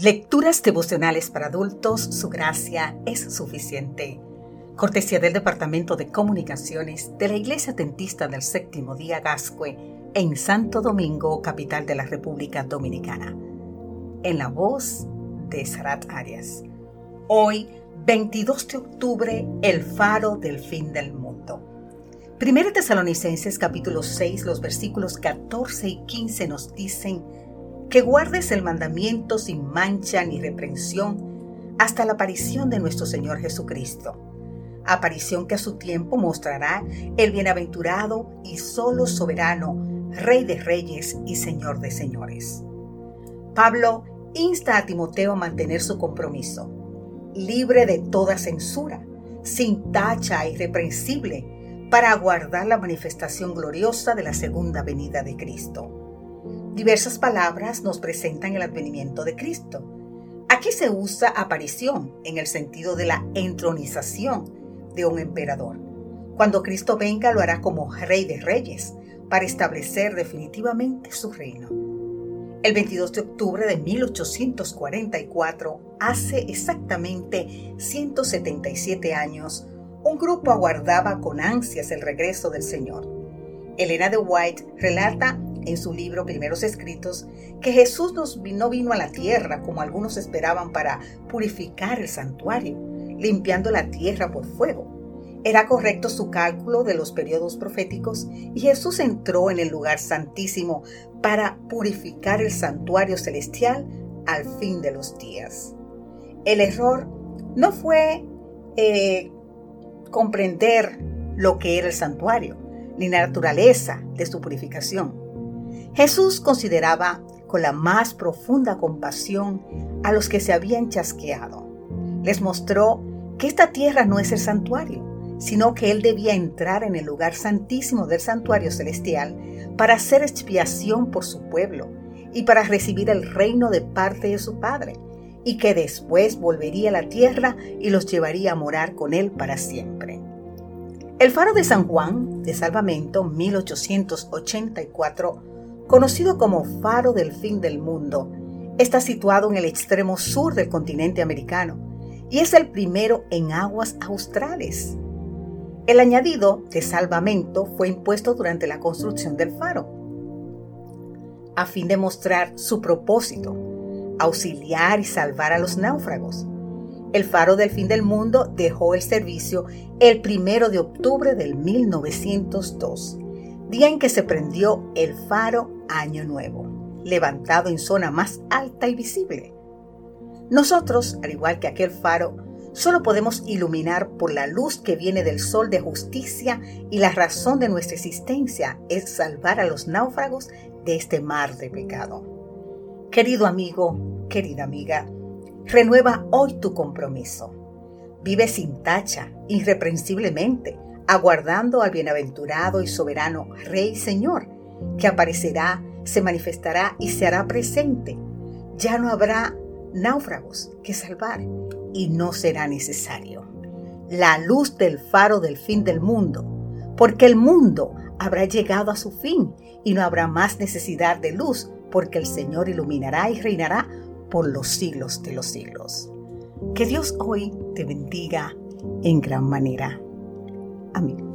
Lecturas devocionales para adultos, su gracia es suficiente. Cortesía del Departamento de Comunicaciones de la Iglesia Dentista del Séptimo Día Gascue en Santo Domingo, capital de la República Dominicana. En la voz de Sarat Arias. Hoy, 22 de octubre, el faro del fin del mundo. Primera Tesalonicenses capítulo 6, los versículos 14 y 15 nos dicen que guardes el mandamiento sin mancha ni reprensión hasta la aparición de nuestro Señor Jesucristo. Aparición que a su tiempo mostrará el bienaventurado y solo soberano, Rey de Reyes y Señor de Señores. Pablo insta a Timoteo a mantener su compromiso, libre de toda censura, sin tacha e irreprensible, para aguardar la manifestación gloriosa de la segunda venida de Cristo. Diversas palabras nos presentan el advenimiento de Cristo. Aquí se usa aparición en el sentido de la entronización de un emperador. Cuando Cristo venga lo hará como rey de reyes para establecer definitivamente su reino. El 22 de octubre de 1844, hace exactamente 177 años, un grupo aguardaba con ansias el regreso del Señor. Elena de White relata en su libro Primeros Escritos que Jesús no vino a la tierra como algunos esperaban para purificar el santuario, limpiando la tierra por fuego. Era correcto su cálculo de los periodos proféticos y Jesús entró en el lugar santísimo para purificar el santuario celestial al fin de los días. El error no fue eh, comprender lo que era el santuario, ni la naturaleza de su purificación. Jesús consideraba con la más profunda compasión a los que se habían chasqueado. Les mostró que esta tierra no es el santuario, sino que Él debía entrar en el lugar santísimo del santuario celestial para hacer expiación por su pueblo y para recibir el reino de parte de su Padre, y que después volvería a la tierra y los llevaría a morar con Él para siempre. El faro de San Juan, de Salvamento, 1884, conocido como Faro del Fin del Mundo, está situado en el extremo sur del continente americano y es el primero en aguas australes. El añadido de salvamento fue impuesto durante la construcción del faro, a fin de mostrar su propósito, auxiliar y salvar a los náufragos. El faro del fin del mundo dejó el servicio el primero de octubre del 1902 día en que se prendió el faro Año Nuevo, levantado en zona más alta y visible. Nosotros, al igual que aquel faro, solo podemos iluminar por la luz que viene del sol de justicia y la razón de nuestra existencia es salvar a los náufragos de este mar de pecado. Querido amigo, querida amiga, renueva hoy tu compromiso. Vive sin tacha, irreprensiblemente, aguardando al bienaventurado y soberano Rey Señor, que aparecerá, se manifestará y se hará presente. Ya no habrá náufragos que salvar y no será necesario. La luz del faro del fin del mundo, porque el mundo habrá llegado a su fin y no habrá más necesidad de luz, porque el Señor iluminará y reinará por los siglos de los siglos. Que Dios hoy te bendiga en gran manera. Amén.